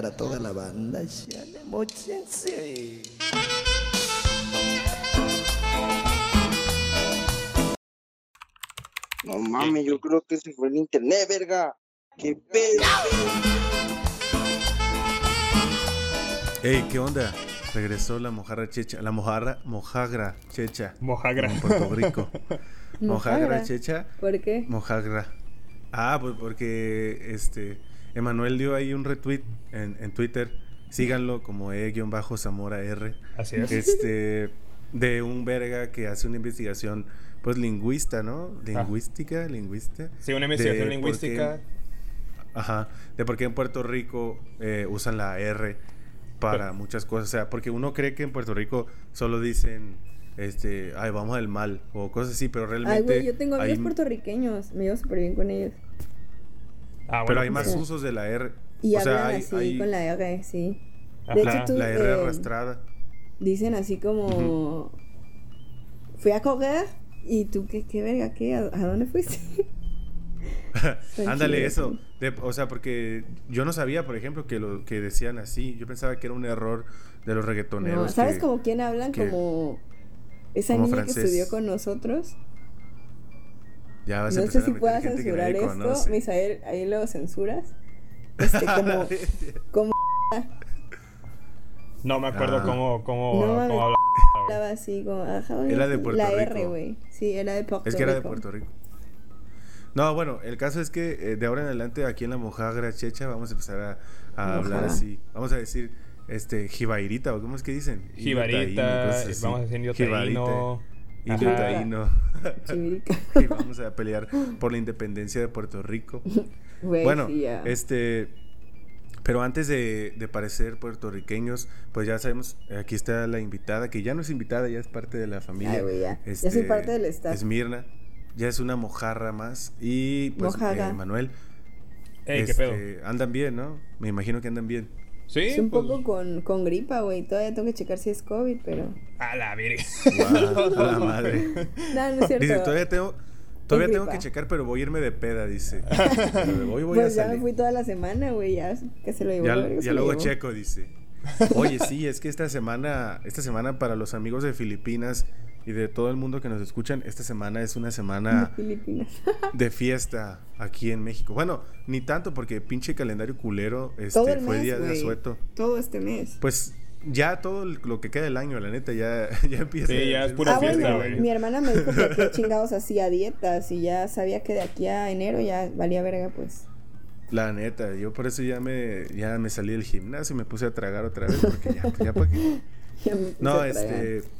para toda la banda. No mames, yo creo que se fue el internet, verga. ¡Qué pedo! Ey, ¿qué onda? Regresó la mojarra checha, la mojarra, mojagra checha. Mojagra. En Puerto Rico. Mojagra. checha, ¿Por qué? mojagra. Ah, pues porque este Emanuel dio ahí un retweet en, en Twitter. Síganlo como E-Zamora R. Así es. Este de un verga que hace una investigación pues lingüista, ¿no? Lingüística, lingüista. Sí, una investigación de lingüística. qué- Ajá, de por qué en Puerto Rico eh, usan la R para muchas cosas. O sea, porque uno cree que en Puerto Rico solo dicen, este, ay, vamos al mal o cosas así, pero realmente. Ay, güey, yo tengo amigos hay- puertorriqueños. Me llevo súper bien con ellos. Ah, bueno, Pero hay más Sí. usos de la R. Y o sea, hablan hay, así hay con la R, sí. Ajá. De hecho, tú, la R eh, arrastrada. dicen así como... Fui a correr y tú, ¿qué, qué verga? ¿Qué? ¿A, a dónde fuiste? Ándale, eso. De- o sea, porque yo no sabía, por ejemplo, que lo que decían así. Yo pensaba que era un error de los reggaetoneros. No, ¿Sabes que- como quién hablan? que- Como esa como niña francés. que estudió con nosotros. Ya vas a No sé si puedas censurar esto. conoce. Misael, ahí lo censuras. Este, como, como No me acuerdo Ah. cómo, cómo, No cómo habla. hablaba así, como... ajá, Era de Puerto la Rico. R, güey. Sí, era de Puerto Es que era de Rico. Puerto Rico. No, bueno, el caso es que eh, de ahora en adelante aquí en la mojagra checha vamos a empezar a, a hablar así. Vamos a decir, este, jibairita, o cómo es que dicen. Jibarita, vamos a decir Jibarita, Ajá. iyotaíno. Chivirica. y vamos a pelear por la independencia de Puerto Rico. Bueno, sí, este... Pero antes de, de parecer puertorriqueños, pues ya sabemos, aquí está la invitada, que ya no es invitada, ya es parte de la familia. Ay, güey, ya. Ya soy Este, parte del staff. Es Mirna. Ya es una mojarra más. Y pues eh, Manuel. Ey, qué este, pedo. Andan bien, ¿no? Me imagino que andan bien. Sí, Es un pues, poco con, con gripa, güey. Todavía tengo que checar si es COVID, pero. A la virgen. Guau, a la madre. No, no es cierto. Dice, todavía tengo, todavía tengo que checar, pero voy a irme de peda, dice. Pero voy, voy pues a ya me fui toda la semana, güey. Ya que se lo llevó. Ya, ya se luego llevó. checo, dice. Oye, sí, es que esta semana, esta semana para los amigos de Filipinas y de todo el mundo que nos escuchan, esta semana es una semana de fiesta aquí en México. Bueno, ni tanto porque pinche calendario culero este, Todo el fue mes, día de asueto. Todo este mes. Pues ya todo lo que queda del año, la neta, ya, ya empieza. Sí, ya es pura ah, fiesta, bueno, güey. mi hermana me dijo que qué chingados hacía dietas y ya sabía que de aquí a enero ya valía verga, pues. La neta, yo por eso ya me, ya me salí del gimnasio y me puse a tragar otra vez porque ya, ya para qué. Ya me puse No, a tragar. este.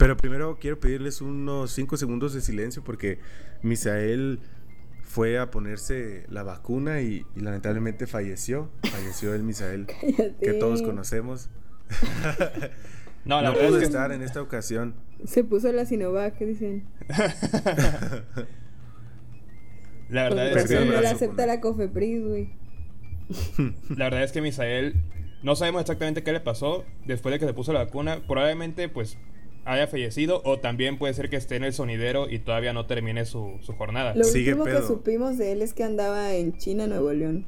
Pero primero quiero pedirles unos 5 segundos de silencio porque Misael fue a ponerse la vacuna y, y lamentablemente falleció. Falleció el Misael que todos conocemos. No, la no verdad pudo es que estar en esta ocasión. Se puso la Sinovac, ¿qué dicen? la verdad Porque es no que le brazo acepta la Cofepris, güey. la verdad es que Misael no sabemos exactamente qué le pasó después de que se puso la vacuna. Probablemente pues haya fallecido o también puede ser que esté en el sonidero y todavía no termine su, su jornada. Lo Sigue último que supimos de él es que andaba en China, Nuevo León.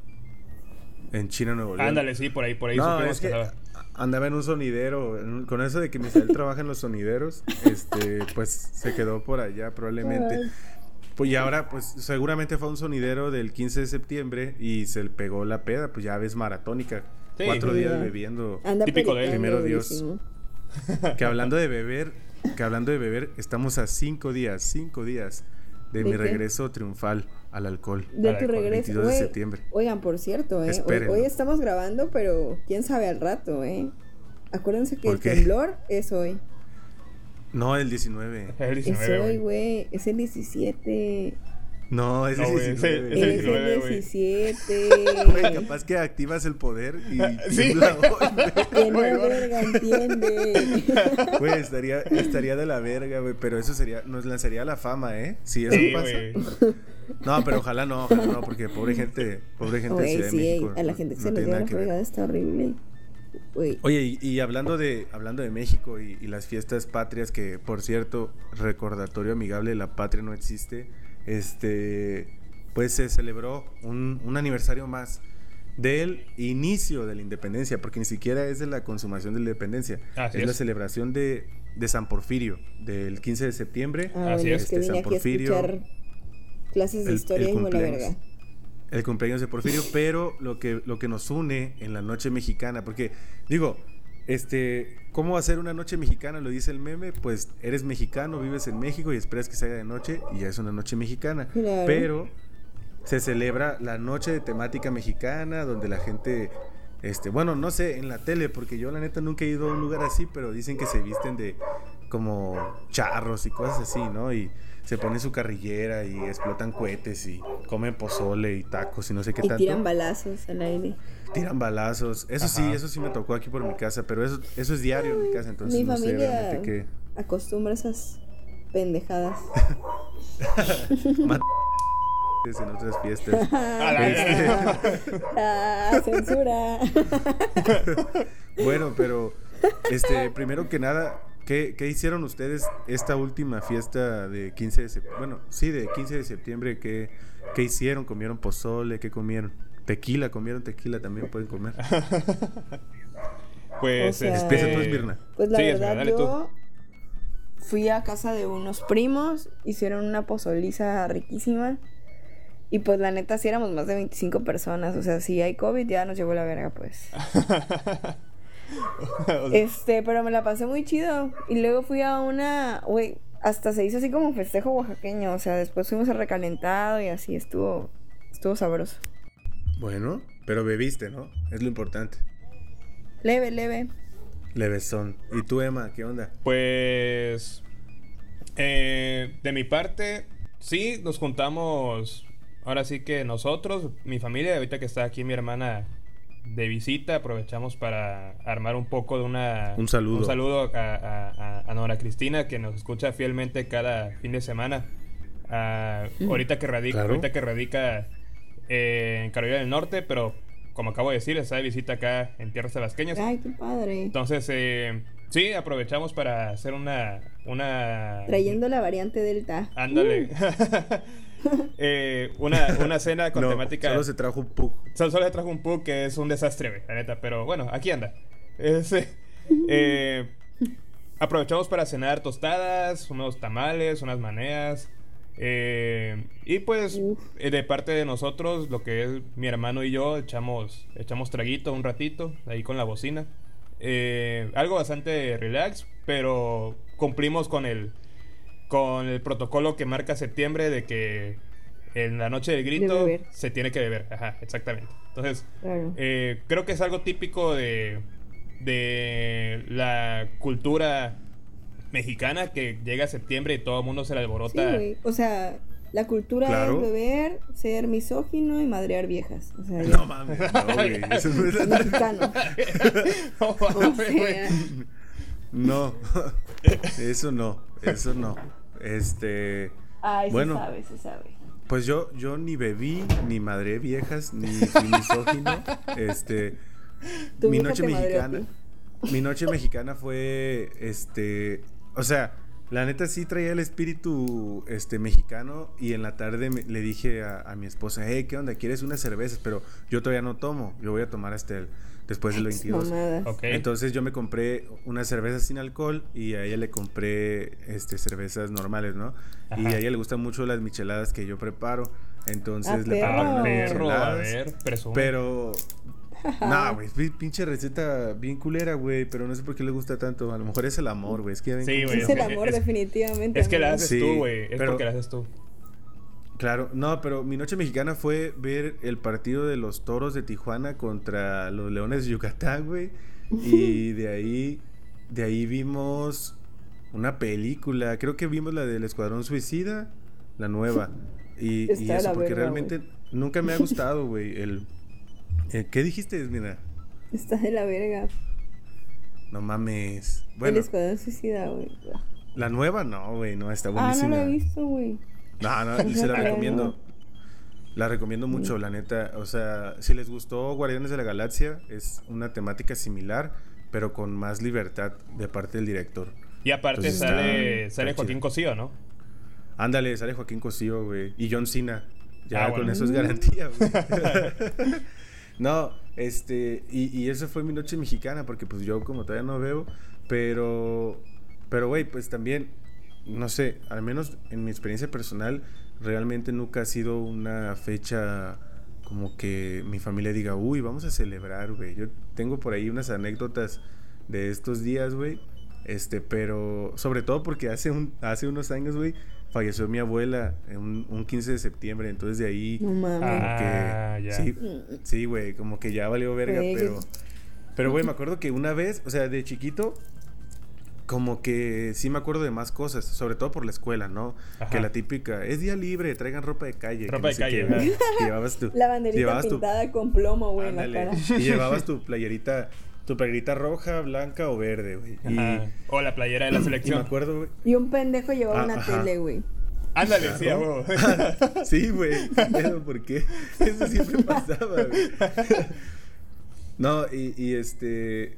En China, Nuevo León. Ándale, sí, por ahí, por ahí No, supimos es que estaba. andaba en un sonidero. en un- Con eso de que Misael trabaja en los sonideros, este, pues se quedó por allá probablemente. Ay. Pues y ahora, pues seguramente fue a un sonidero del 15 de septiembre y se le pegó la peda, pues ya ves maratónica. Sí. Cuatro Sí, días ya. bebiendo. Anda Típico de él. Primero Dios. Que hablando de beber, que hablando de beber, estamos a cinco días, cinco días de, ¿De mi qué? regreso triunfal al alcohol. De Al tu alcohol, regreso, 22 de güey. septiembre. Oigan, por cierto, ¿eh? Hoy, hoy estamos grabando, pero quién sabe al rato, ¿eh? Acuérdense que ¿Por el qué? temblor es hoy. No, el 19. El Es 19, hoy, güey. güey. Es el 17. No, es No, el güey, 19. Es el Es el 19, güey. 17. Güey, capaz que activas el poder y Sí. hoy, güey. Que no verga, entiende. Güey, estaría, estaría de la verga, güey, pero eso sería, nos lanzaría la fama, ¿eh? Si eso Sí, pasa. No, pero ojalá no, ojalá no, porque pobre gente, pobre gente de Ciudad de sí, México. a la gente que no se le nada la fregada está horrible. Oye, y, y hablando de hablando de México y, y las fiestas patrias, que por cierto, recordatorio amigable, la patria no existe, este, pues se celebró un, un aniversario más del inicio de la independencia, porque ni siquiera es de la consumación de la independencia. Así es, la celebración de, de San Porfirio, del 15 de septiembre. Ah, Así bueno, es. es que Este, vine San aquí a Porfirio, clases de el- historia el y la verga. El cumpleaños de Porfirio, pero lo que, lo que nos une en la noche mexicana, porque digo, este, ¿cómo va a ser una noche mexicana? Lo dice el meme, pues eres mexicano, vives en México y esperas que se haga de noche y ya es una noche mexicana. Claro. Pero se celebra la noche de temática mexicana, donde la gente, este, bueno, no sé, en la tele, porque yo la neta nunca he ido a un lugar así, pero dicen que se visten de como charros y cosas así, ¿no? Y se ponen su carrillera y explotan cohetes y comen pozole y tacos y no sé qué Y tanto. tiran balazos al aire. Tiran balazos. Eso sí, Ajá. eso sí me tocó aquí por mi casa, pero eso, eso es diario en mi casa, entonces Mi no sé familia realmente qué. acostumbra esas pendejadas. En otras fiestas. A la- ah, censura. Bueno, pero este, primero que nada, ¿qué, qué hicieron ustedes esta última fiesta de 15 de septiembre? Bueno, sí, de 15 de septiembre, ¿qué, qué hicieron? ¿Comieron pozole? ¿Qué comieron? Tequila, comieron tequila, también pueden comer. Pues, O sea- este... Tú, Esmirna. Pues la Sí, verdad, dale yo fui a casa de unos primos, hicieron una pozoliza riquísima. Y pues la neta, sí éramos más de 25 personas. O sea, si hay COVID, ya nos llevó la verga, pues. Este, pero me la pasé muy chido. Y luego fui a una, güey, hasta se hizo así como festejo oaxaqueño. O sea, después fuimos a recalentado y así estuvo, estuvo sabroso. Bueno, pero bebiste, ¿no? Es lo importante. Leve, leve. Levesón. ¿Y tú, Emma, qué onda? Pues. eh, de mi parte, sí, nos juntamos. Ahora sí que nosotros, mi familia, ahorita que está aquí mi hermana de visita, aprovechamos para armar un poco de una. Un saludo. Un saludo a, a- a- a Nora Cristina, que nos escucha fielmente cada fin de semana. Ah, ahorita, que radica, Claro. ahorita que radica eh, en Carolina del Norte, pero como acabo de decir, está de visita acá en tierras tabasqueñas. Ay, qué padre. Entonces, eh, sí, aprovechamos para hacer una. una Trayendo la variante Delta. Ándale. Eh, una, una cena con no, temática. solo se trajo un pug. Solo, solo le trajo un pug que es un desastre, güey, la neta. Pero bueno, aquí anda. Ese, eh, aprovechamos para cenar tostadas, unos tamales, unas maneas. eh, y pues, eh, de parte de nosotros, lo que es mi hermano y yo, echamos, echamos traguito un ratito ahí con la bocina. Eh, algo bastante relax, pero cumplimos con el, con el protocolo que marca septiembre de que en la noche del grito se tiene que beber. Ajá, exactamente. Entonces, Claro. eh, creo que es algo típico de, de la cultura mexicana que llega septiembre y todo el mundo se la Sí, alborota. güey. O sea, la cultura Claro. es beber, ser misógino y madrear viejas. O sea, ya. No mames, no, güey. Eso no es mexicano. No, O mames, güey. sea, No, eso no, eso no. Este, ay, Bueno. se sabe, se sabe. pues yo, yo ni bebí, ni madré viejas, ni fui misógino. Este, mi noche mexicana, mi noche mexicana fue, este, o sea, la neta sí traía el espíritu, este, mexicano y en la tarde me- le dije a, a mi esposa, hey, ¿qué onda? ¿Quieres unas cervezas? Pero yo todavía no tomo, yo voy a tomar hasta el, después del 22. Mamadas. Ok. Entonces yo me compré unas cervezas sin alcohol y a ella le compré este cervezas normales, ¿no? Y a ella le gustan mucho las micheladas que yo preparo. Entonces Ah, le perro. preparé Ah, unas perro, a ver, presume. Pero no, güey, pi- pinche receta bien culera, güey, pero no sé por qué le gusta tanto. A lo mejor es el amor, güey. Es que ya ven Sí, cómo- güey, Es el amor, es- definitivamente. Es que la haces Sí, tú, güey. Es pero- porque la haces tú. Claro, no, pero mi noche mexicana fue ver el partido de los Toros de Tijuana contra los Leones de Yucatán, güey. Y de ahí, de ahí vimos una película. Creo que vimos la del Escuadrón Suicida, la nueva. Y, y eso, porque verga, realmente nunca me ha gustado, güey. El, eh, ¿Qué dijiste, mira? Está de la verga. No mames. El escuadrón suicida, güey. la nueva no, güey, no, está Ah, no buenísima. la he visto, güey. No, no, se la recomiendo. La recomiendo mucho, la neta. O sea, si les gustó Guardianes de la Galaxia, es una temática similar, pero con más libertad de parte del director. Y aparte Entonces sale, está- sale está Joaquín. Cosío, ¿no? Ándale, sale Joaquín Cosío, güey. Y John Cena. Ya Ah, con bueno. eso es garantía, güey. No, este, y, y eso fue mi noche mexicana, porque pues yo como todavía no veo, pero, pero güey, pues también, no sé, al menos en mi experiencia personal, realmente nunca ha sido una fecha como que mi familia diga, uy, vamos a celebrar, güey. Yo tengo por ahí unas anécdotas de estos días, güey. Este, pero sobre todo porque hace, un, hace unos años, güey, falleció mi abuela en un, un 15 de septiembre. Entonces de ahí, No mames. como Ah, que, ya. sí, sí, güey, como que ya valió verga, pero, pero, güey, me acuerdo que una vez, o sea, de chiquito, como que sí me acuerdo de más cosas, sobre todo por la escuela, ¿no? Ajá. Que la típica, es día libre, traigan ropa de calle. que Ropa no de calle, qué, llevabas tu, La banderita llevabas tu- pintada con plomo, güey, en la cara. Y llevabas tu playerita, tu playerita roja, blanca o verde, güey. Y. O la playera de la y me selección. acuerdo, güey. Y un pendejo llevaba Ah, una ajá. tele, güey. Ándale, sí, a huevo. Sí, güey. Pero ¿por qué? Eso siempre pasaba, güey. No, y, y este.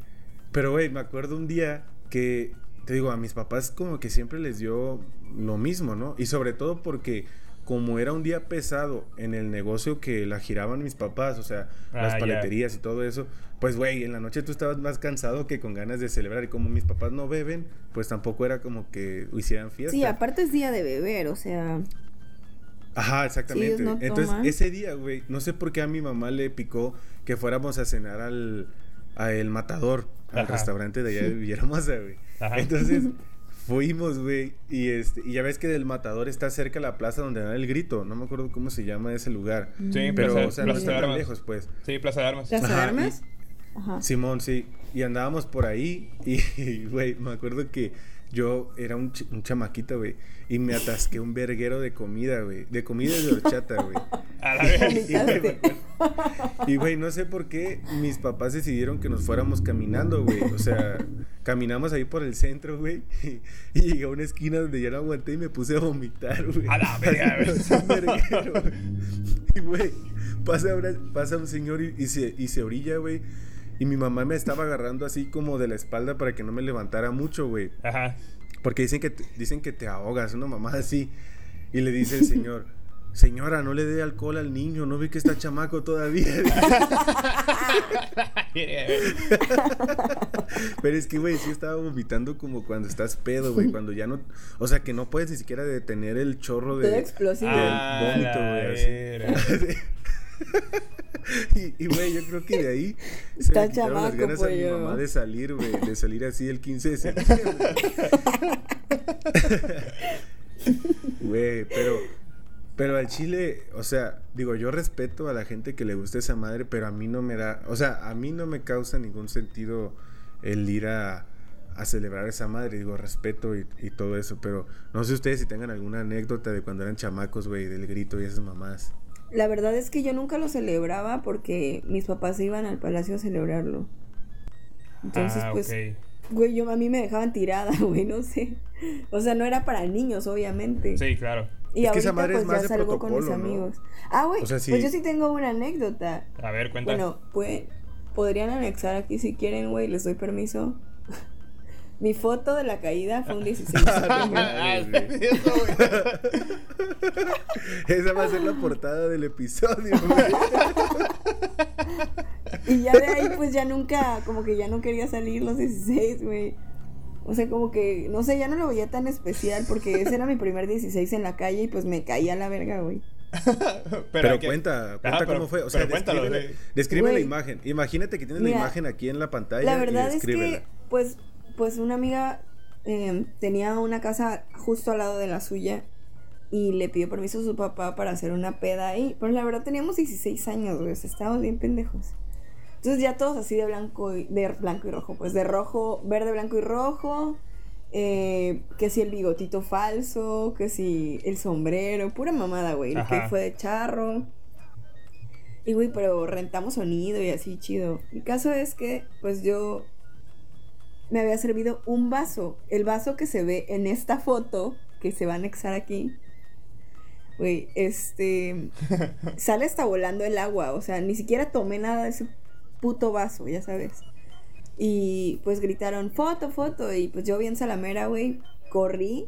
Pero, güey, me acuerdo un día que. Te digo, a mis papás como que siempre les dio lo mismo, ¿no? Y sobre todo porque como era un día pesado en el negocio que la giraban mis papás, o sea, Ah, las paleterías y todo eso, pues güey, en la noche tú estabas más cansado que con ganas de celebrar y como mis papás no beben, pues tampoco era como que hicieran fiesta. Sí, aparte es día de beber, o sea. Ajá, exactamente. ellos no Entonces, toman. ese día, güey, no sé por qué a mi mamá le picó que fuéramos a cenar al a El Matador, al Ajá. restaurante de allá de Villahermosa, güey. Ajá. Entonces, fuimos, güey, y este y ya ves que del Matador está cerca la plaza donde da el grito, no me acuerdo cómo se llama ese lugar. Sí, Pero, Plaza- o sea, no Plaza está de tan Armas. lejos, pues. Sí, Plaza de Armas. ¿Plaza de Armas? Ajá. Simón, sí. Y andábamos por ahí y, güey, me acuerdo que yo era un, ch- un chamaquito, güey, y me atasqué un verguero de comida, güey. De comida y de horchata, güey. A la vez. Y, güey, no sé por qué mis papás decidieron que nos fuéramos caminando, güey. O sea, caminamos ahí por el centro, güey. Y, y llegué a una esquina donde ya no aguanté y me puse a vomitar, güey. A la verga, güey. me puse un verguero, güey. Y, güey, pasa, pasa un señor y, y se, y se orilla, güey. Y mi mamá me estaba agarrando así como de la espalda para que no me levantara mucho, güey. Ajá. Porque dicen que, te- dicen que te ahogas, una mamá así. Y le dice el señor, señora, no le dé alcohol al niño, no ve que está chamaco todavía. Pero es que, güey, sí estaba vomitando como cuando estás pedo, güey. Cuando ya no... O sea, que no puedes ni siquiera detener el chorro de... Todo explosivo. Ah, vómito, güey. y, güey, yo creo que de ahí se Está le quitaron las ganas a mi pollo. mamá de salir, güey. De salir así el 15 de septiembre. Güey, pero... Pero al chile, o sea, digo, yo respeto a la gente que le gusta esa madre, pero a mí no me da... O sea, a mí no me causa ningún sentido el ir a, a celebrar esa madre. Digo, respeto y, y todo eso, pero no sé ustedes si tengan alguna anécdota de cuando eran chamacos, güey, del grito y esas mamás. La verdad es que yo nunca lo celebraba porque mis papás iban al palacio a celebrarlo. Entonces, ah, pues, ok. güey, yo a mí me dejaban tirada, güey, no sé. O sea, no era para niños, obviamente. Sí, claro. Y Es que esa ahorita es pues más ya de salgo con mis amigos. Ah, güey, O sea, sí. pues yo sí tengo una anécdota. A ver, cuenta. Bueno, pues podrían anexar aquí si quieren, güey, les doy permiso. Mi foto de la caída fue un 16 de septiembre. Sí, eso, güey. Esa va a ser la portada del episodio, güey. Y ya de ahí pues ya nunca, como que ya no quería salir los 16, güey. O sea, como que, no sé, ya no lo veía tan especial porque ese era mi primer 16 en la calle y pues me caía a la verga, güey. Pero, que- cuenta, cuenta Ajá, cómo pero- fue. O sea, pero cuéntalo, describe, describe la imagen. Imagínate que tienes Mira, la imagen aquí en la pantalla. La y verdad es que, pues, pues una amiga eh, tenía una casa justo al lado de la suya y le pidió permiso a su papá para hacer una peda ahí. Pero la verdad teníamos 16 años, güey, o sea, estábamos bien pendejos. Entonces ya todos así de blanco y, de blanco y rojo, pues de rojo, verde, blanco y rojo. eh, que si el bigotito falso, que si el sombrero, pura mamada, güey. El que fue de charro. Y güey, pero rentamos sonido y así chido. El caso es que, pues yo me había servido un vaso. El vaso que se ve en esta foto, que se va a anexar aquí. Güey, este. sale hasta volando el agua. O sea, ni siquiera tomé nada de ese puto vaso, ya sabes. Y pues gritaron, foto, foto. Y pues yo bien salamera, güey, corrí.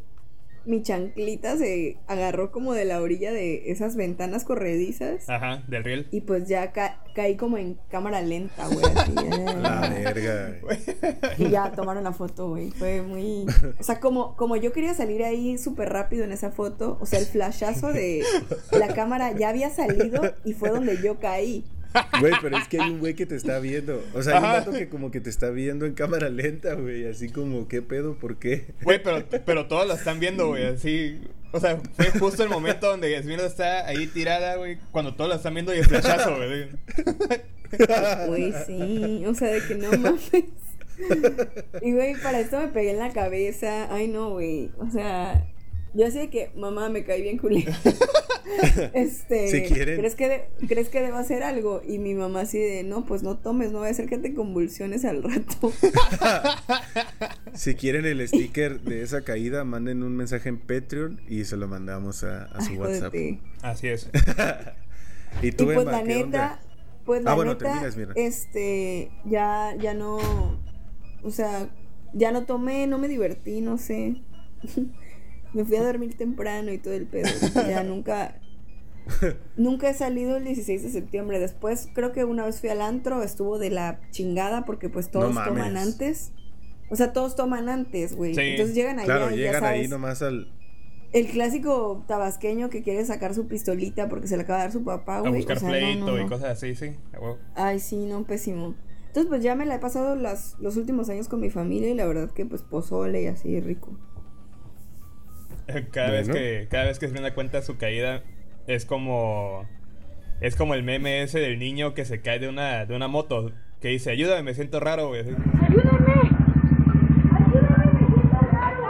Mi chanclita se agarró como de la orilla de esas ventanas corredizas. Ajá, del riel. Y pues ya ca- caí como en cámara lenta, güey. así, La eh. verga. güey. Y ya tomaron la foto, güey. Fue muy. O sea, como, como yo quería salir ahí súper rápido en esa foto, o sea, el flashazo de la cámara ya había salido y fue donde yo caí. Güey, pero es que hay un güey que te está viendo. O sea, hay un vato que como que te está viendo en cámara lenta, güey. Así como, ¿qué pedo? ¿Por qué? Güey, pero, pero todos la están viendo, güey, así. O sea, fue justo el momento donde Yasmina está ahí tirada, güey, cuando todos la están viendo y el flashazo, güey. Güey, sí. O sea, de que no mames. Y, güey, para esto me pegué en la cabeza. Ay, no, güey. O sea, yo así de que, mamá, me caí bien culero. este, Si quieren. ¿crees que, de- ¿crees que debo hacer algo? Y mi mamá así de, no, pues no tomes, no voy a hacer que te convulsiones al rato. Si quieren el sticker de esa caída, manden un mensaje en Patreon y se lo mandamos a, a su Ay, WhatsApp. Así es. Y Y tú, pues Emma, la ¿qué neta, onda? pues la Ah, bueno, neta, terminas, mira. este, ya, ya no, o sea, ya no tomé, no me divertí, no sé. Me fui a dormir temprano y todo el pedo. Ya nunca, nunca he salido el 16 de septiembre. Después creo que una vez fui al antro, estuvo de la chingada porque pues todos toman antes. O sea, todos toman antes, güey. Sí. Entonces llegan allá Claro, y ya llegan ahí sabes, nomás al. el clásico tabasqueño que quiere sacar su pistolita porque se le acaba de dar su papá, A güey. buscar o sea, no, pleito no, y cosas así, sí. a. Ay, sí, no, pésimo. Entonces, pues ya me la he pasado las, los últimos años con mi familia y la verdad que pues pozole y así rico. Cada vez que cada vez que se da cuenta su caída es como es como el meme ese del niño que se cae de una de una moto que dice, "Ayúdame, me siento raro, güey." Ayúdame.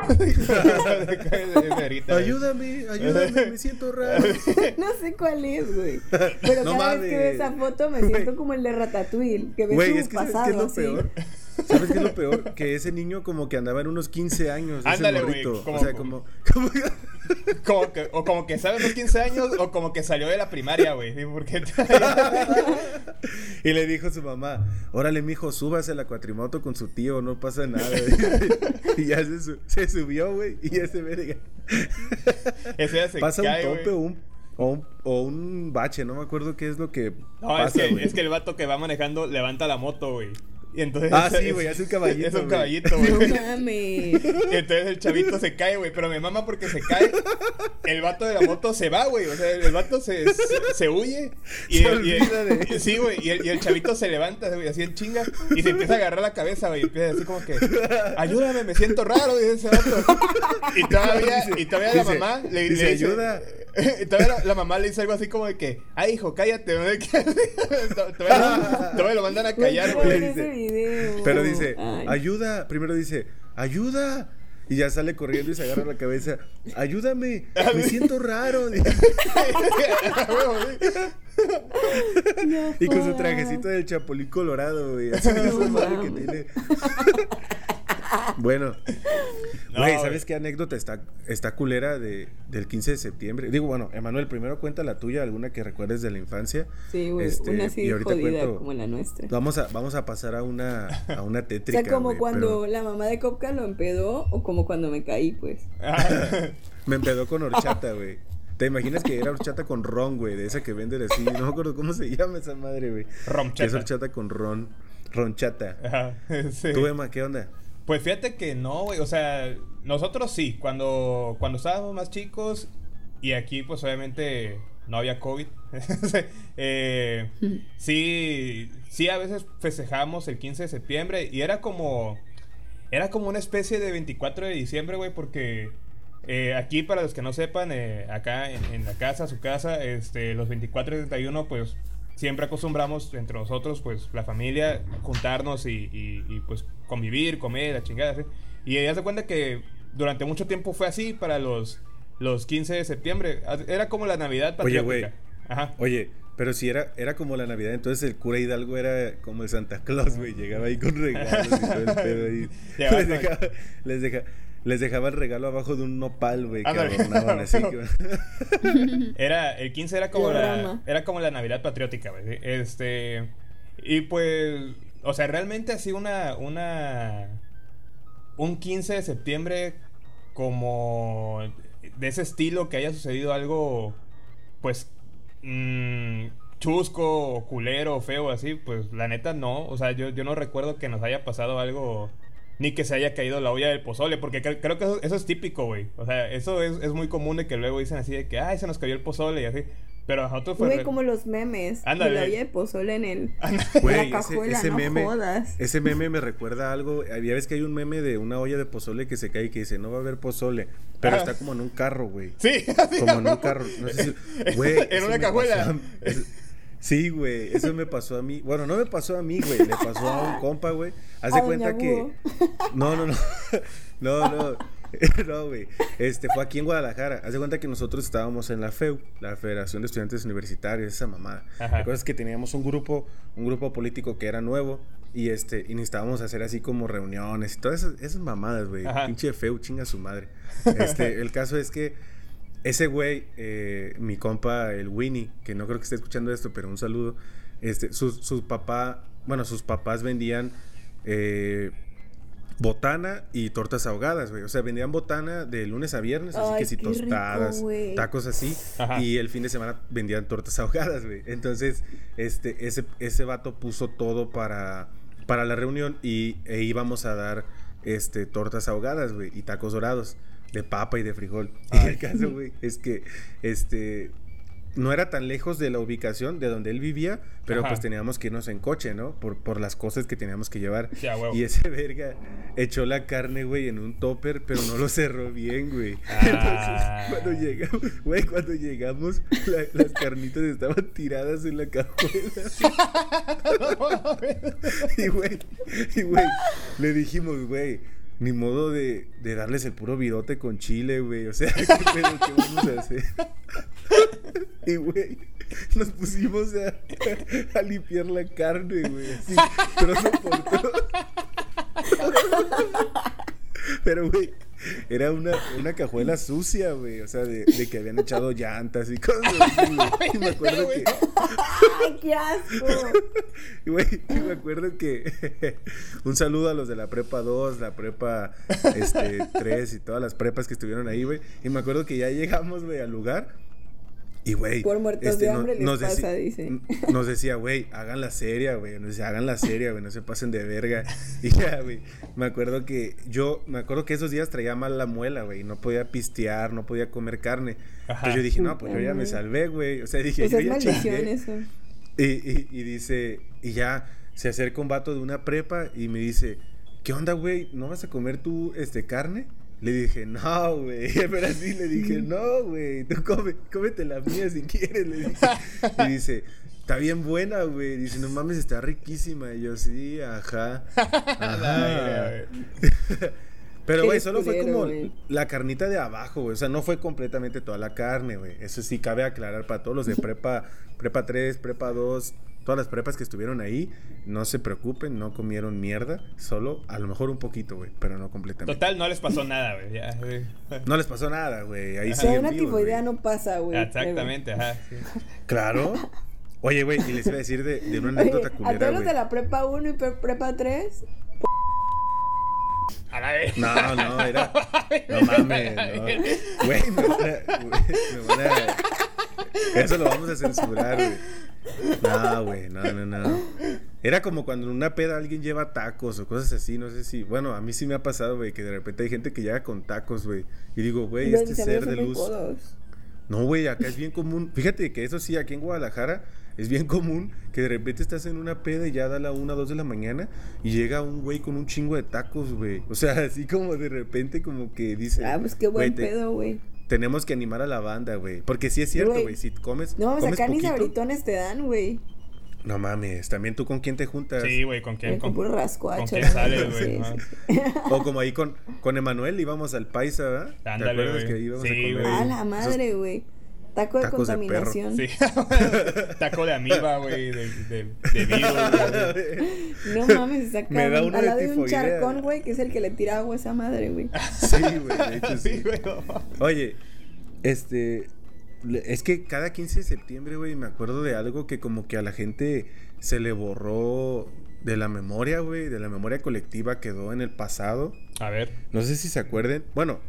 Ayúdame, ayúdame, me siento raro. no sé cuál es, güey. Pero No cada vez que veo mames. esa foto me siento como el de Ratatouille, que ves Güey, es que ¿sabes pasado qué es lo peor? ¿Sabes qué es lo peor? Que ese niño como que andaba en unos 15 años. ese Ándale, güey, morrito. como- o sea, como... como- Como que, o como que sabe los 15 años o como que salió de la primaria, güey. y le dijo a su mamá, órale, mijo, súbase a la cuatrimoto con su tío, no pasa nada. y ya se, su- se subió, güey, y ya se verga. ese ya se Pasa cae, un tope o un, o, un, o un bache, no me acuerdo qué es lo que No, es que, es que el vato que va manejando levanta la moto, güey. Y entonces Ah, sí, güey, hace un caballito, Es un güey. caballito, No güey. mames. Y entonces el chavito se cae, güey. Pero me mama porque se cae. El vato de la moto se va, güey. O sea, el vato se, se, se huye. Y, Se el- y el- olvida de- y- sí, güey. Y el, y el chavito se levanta, güey, así en chinga. Y se empieza a agarrar la cabeza, güey. Y empieza así como que, ayúdame, me siento raro, dice ese vato. Y todavía, y todavía la mamá le, dice, le dice, ayuda. Todavía la, la mamá le dice algo así como de que, ay, hijo, cállate. ¿no? Todavía, todavía lo mandan a callar, Güey, dice-. Pero dice, Ay. ayuda. Primero dice, ayuda. Y ya sale corriendo y se agarra la cabeza. Ayúdame, me siento raro. Y con su trajecito del chapulín colorado, güey. Así madre que tiene. Bueno, güey. ¿sabes qué anécdota está, está culera de, del 15 de septiembre? Digo, bueno, Emanuel, primero cuenta la tuya, alguna que recuerdes de la infancia. Sí, güey, Este, una así y ahorita jodida cuento- como la nuestra. Vamos a, vamos a pasar a una, a una O tétrica. sea, como cuando pero la mamá de Copca lo empedó o como cuando me caí, pues. Me empedó con horchata, güey. ¿Te imaginas que era horchata con ron, güey? De esa que venden así. No me acuerdo cómo se llama esa madre, güey. Romchata. Es horchata con ron. Ronchata. Ajá, sí. ¿Tú, Emma, qué onda? Pues fíjate que no, güey. O sea, nosotros sí, cuando, cuando estábamos más chicos y aquí pues obviamente no había COVID. eh, sí, sí, a veces festejábamos el 15 de septiembre y era como, era como una especie de 24 de diciembre, güey, porque eh, aquí para los que no sepan, eh, acá en, la casa, su casa, este, los 24 y 31, pues siempre acostumbramos entre nosotros, pues la familia, juntarnos y, pues convivir, comer, la chingada, ¿sí? Y ella se cuenta que durante mucho tiempo fue así para los, los 15 de septiembre. Era como la Navidad Oye, patriótica. güey. Ajá. Oye, pero si era, era como la Navidad, entonces el cura Hidalgo era como el Santa Claus, güey. Llegaba ahí con regalos y todo el pedo ahí. Llegaba Les dejaba, les, deja- les dejaba el regalo abajo de un nopal, güey, que Ándale. adornaban así. que- Era, el 15 era como La era como la Navidad patriótica, güey. Este, y pues, o sea, realmente así una, una, un 15 de septiembre como de ese estilo que haya sucedido algo, pues, mm, chusco, culero, feo, así, pues la neta no. O sea, yo, yo no recuerdo que nos haya pasado algo, ni que se haya caído la olla del pozole, porque cre- creo que eso, eso es típico, güey. O sea, eso es, es muy común de que luego dicen así de que, ay, se nos cayó el pozole y así. Pero a nosotros fue... Güey, re- como los memes. Ándale. La olla de pozole en el... Güey, la ese, cajuela, ese no meme, jodas. ese meme me recuerda a algo. Había ves que hay un meme de una olla de pozole que se cae y que dice no va a haber pozole, pero Ah. está como en un carro, güey. Sí, así, Como en un carro. No sé si. Güey. En una cajuela. a- sí, güey. Eso me pasó a mí. Bueno, no me pasó a mí, güey. Le pasó a un compa, güey. Haz de cuenta que. Búho. No, no, no. No, no. No, güey. Este fue aquí en Guadalajara. Haz de cuenta que nosotros estábamos en la FEU, la Federación de Estudiantes Universitarios, esa mamada. Ajá. La cosa es que teníamos un grupo, un grupo político que era nuevo. Y este, y necesitábamos hacer así como reuniones y todas esas, esas mamadas, güey. Pinche FEU, chinga su madre. Este, el caso es que ese güey, eh, mi compa, el Winnie, que no creo que esté escuchando esto, pero un saludo. Este, su, su papá, bueno, sus papás vendían eh, botana y tortas ahogadas, güey. O sea, vendían botana de lunes a viernes, así Ay, que rico, tostadas, tacos así. Ajá. Y el fin de semana vendían tortas ahogadas, güey. Entonces, este, ese, ese vato puso todo para, para la reunión y e íbamos a dar este, tortas ahogadas, güey, y tacos dorados de papa y de frijol. Y el caso, güey, es que este no era tan lejos de la ubicación de donde él vivía, pero Ajá. pues teníamos que irnos en coche, ¿no? Por, por las cosas que teníamos que llevar. Sí, a huevo. y ese verga echó la carne, güey, en un topper, pero no lo cerró bien, güey. Ah. Entonces, cuando llegamos, güey, cuando llegamos, la- las carnitas estaban tiradas en la cajuela. y, güey, y, güey, le dijimos, güey, ni modo de, de darles el puro virote con chile, güey. O sea, ¿qué pedo que vamos a hacer? Y, güey, nos pusimos a, a limpiar la carne, güey. Así, trozo por trozo. Pero, güey, era una, una cajuela sucia, güey. O sea, de, de que habían echado llantas y cosas así, güey. Y me acuerdo que... ¡Ay, qué asco! Y, güey, y me acuerdo que un saludo a los de la prepa 2, la prepa este, 3 y todas las prepas que estuvieron ahí, güey. Y me acuerdo que ya llegamos, güey, al lugar. Y, güey. Por muertos de hambre les pasa, dice. Nos decía, güey, hagan la seria, güey. Nos decía, hagan la seria, güey, no se pasen de verga. Y ya, güey. Me acuerdo que yo, me acuerdo que esos días traía mal la muela, güey. No podía pistear, no podía comer carne. Ajá. Entonces yo dije, no, pues yo ya me salvé, güey. O sea, dije, sea, yo es ya maldición eso. Y, y- y dice, y ya se acerca un vato de una prepa y me dice, ¿qué onda, güey? ¿No vas a comer tú este, carne? Le dije, no, güey. Pero así le dije, no, güey. Tú come, cómete la mía si quieres. Le dije. Y dice, está bien buena, güey. Dice, no mames, está riquísima. Y yo, sí, ajá. Ajá. Pero, güey, solo fue como la carnita de abajo, güey. O sea, no fue completamente toda la carne, güey. Eso sí cabe aclarar para todos los de prepa, prepa 3, prepa 2, todas las prepas que estuvieron ahí. No se preocupen, no comieron mierda. Solo, a lo mejor un poquito, güey, pero no completamente. Total, no les pasó nada, güey. No les pasó nada, güey. Ahí O sí. sea, una tifoidea no pasa, güey. Exactamente, ajá. sí. Claro. Oye, güey, y les iba a decir de, de una anécdota a culera, todos los de la prepa 1 y pre- prepa 3, A la vez. No, no, era. No mames, no. Güey, me van a. güey, me van a. Eso lo vamos a censurar, güey. No, güey, no, no, no. Era como cuando en una peda alguien lleva tacos o cosas así, no sé si. Bueno, a mí sí me ha pasado, güey, que de repente hay gente que llega con tacos, güey. Y digo, güey, este ser de luz. No, güey, acá es bien común. Fíjate que eso sí, aquí en Guadalajara es bien común que de repente estás en una peda y ya da la una, dos de la mañana y llega un güey con un chingo de tacos, güey. O sea, así como de repente como que dice... Ah, pues qué buen "Güey, te- pedo, güey. Tenemos que animar a la banda, güey. Porque sí es cierto, Güey. Si comes... No mames, comes acá ni sabritones te dan, güey. No mames, también tú con quién te juntas. Sí, güey, ¿con quién? Eh, Con puro rascuacho. ¿Con quién sales, güey? sí, sí, sí. O como ahí con, con Emanuel íbamos al Paisa, ¿verdad? ¿Te Ándale, acuerdas güey. que íbamos Sí, a comer güey. Ah, ahí? la madre, güey. Taco de tacos de perro. contaminación. Sí. Taco de amiba, güey, de, de, de virus, güey. No mames, está acá Me da uno al de lado de un charcón, güey, que es el que le tira agua a esa madre, güey. Sí, güey, sí. Güey. Oye, este. Es que cada 15 de septiembre, güey, me acuerdo de algo que como que a la gente se le borró de la memoria, güey, de la memoria colectiva quedó en el pasado. A ver. No sé si se acuerden. Bueno,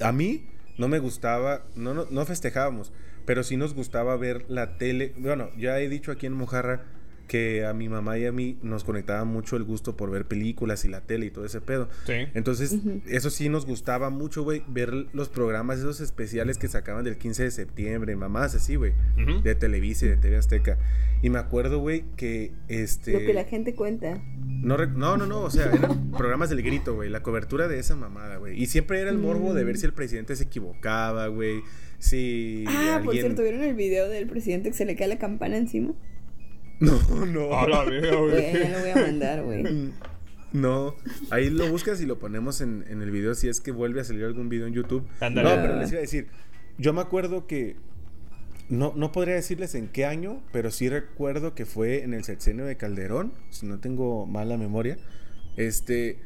a mí no me gustaba, no, no, no festejábamos, pero sí nos gustaba ver la tele. Bueno, ya he dicho aquí en Mojarra que a mi mamá y a mí nos conectaba mucho el gusto por ver películas y la tele y todo ese pedo. Sí. Entonces, eso sí nos gustaba mucho, güey, ver los programas esos especiales que sacaban del 15 de septiembre, mamás así, güey, de Televisa y de TV Azteca. Y me acuerdo, güey, que este... Lo que la gente cuenta. No, no, no, no, o sea, eran programas del grito, güey, la cobertura de esa mamada, güey. Y siempre era el morbo de ver si el presidente se equivocaba, güey. Si ah, por cierto, ¿vieron el video del presidente que se le cae la campana encima? No, no. A la güey. Güey, ya lo voy a mandar, güey. No, ahí lo buscas y lo ponemos en, en el video si es que vuelve a salir algún video en YouTube. Ándale. No, pero les iba a decir, yo me acuerdo que no, no podría decirles en qué año, pero sí recuerdo que fue en el sexenio de Calderón, si no tengo mala memoria. Este,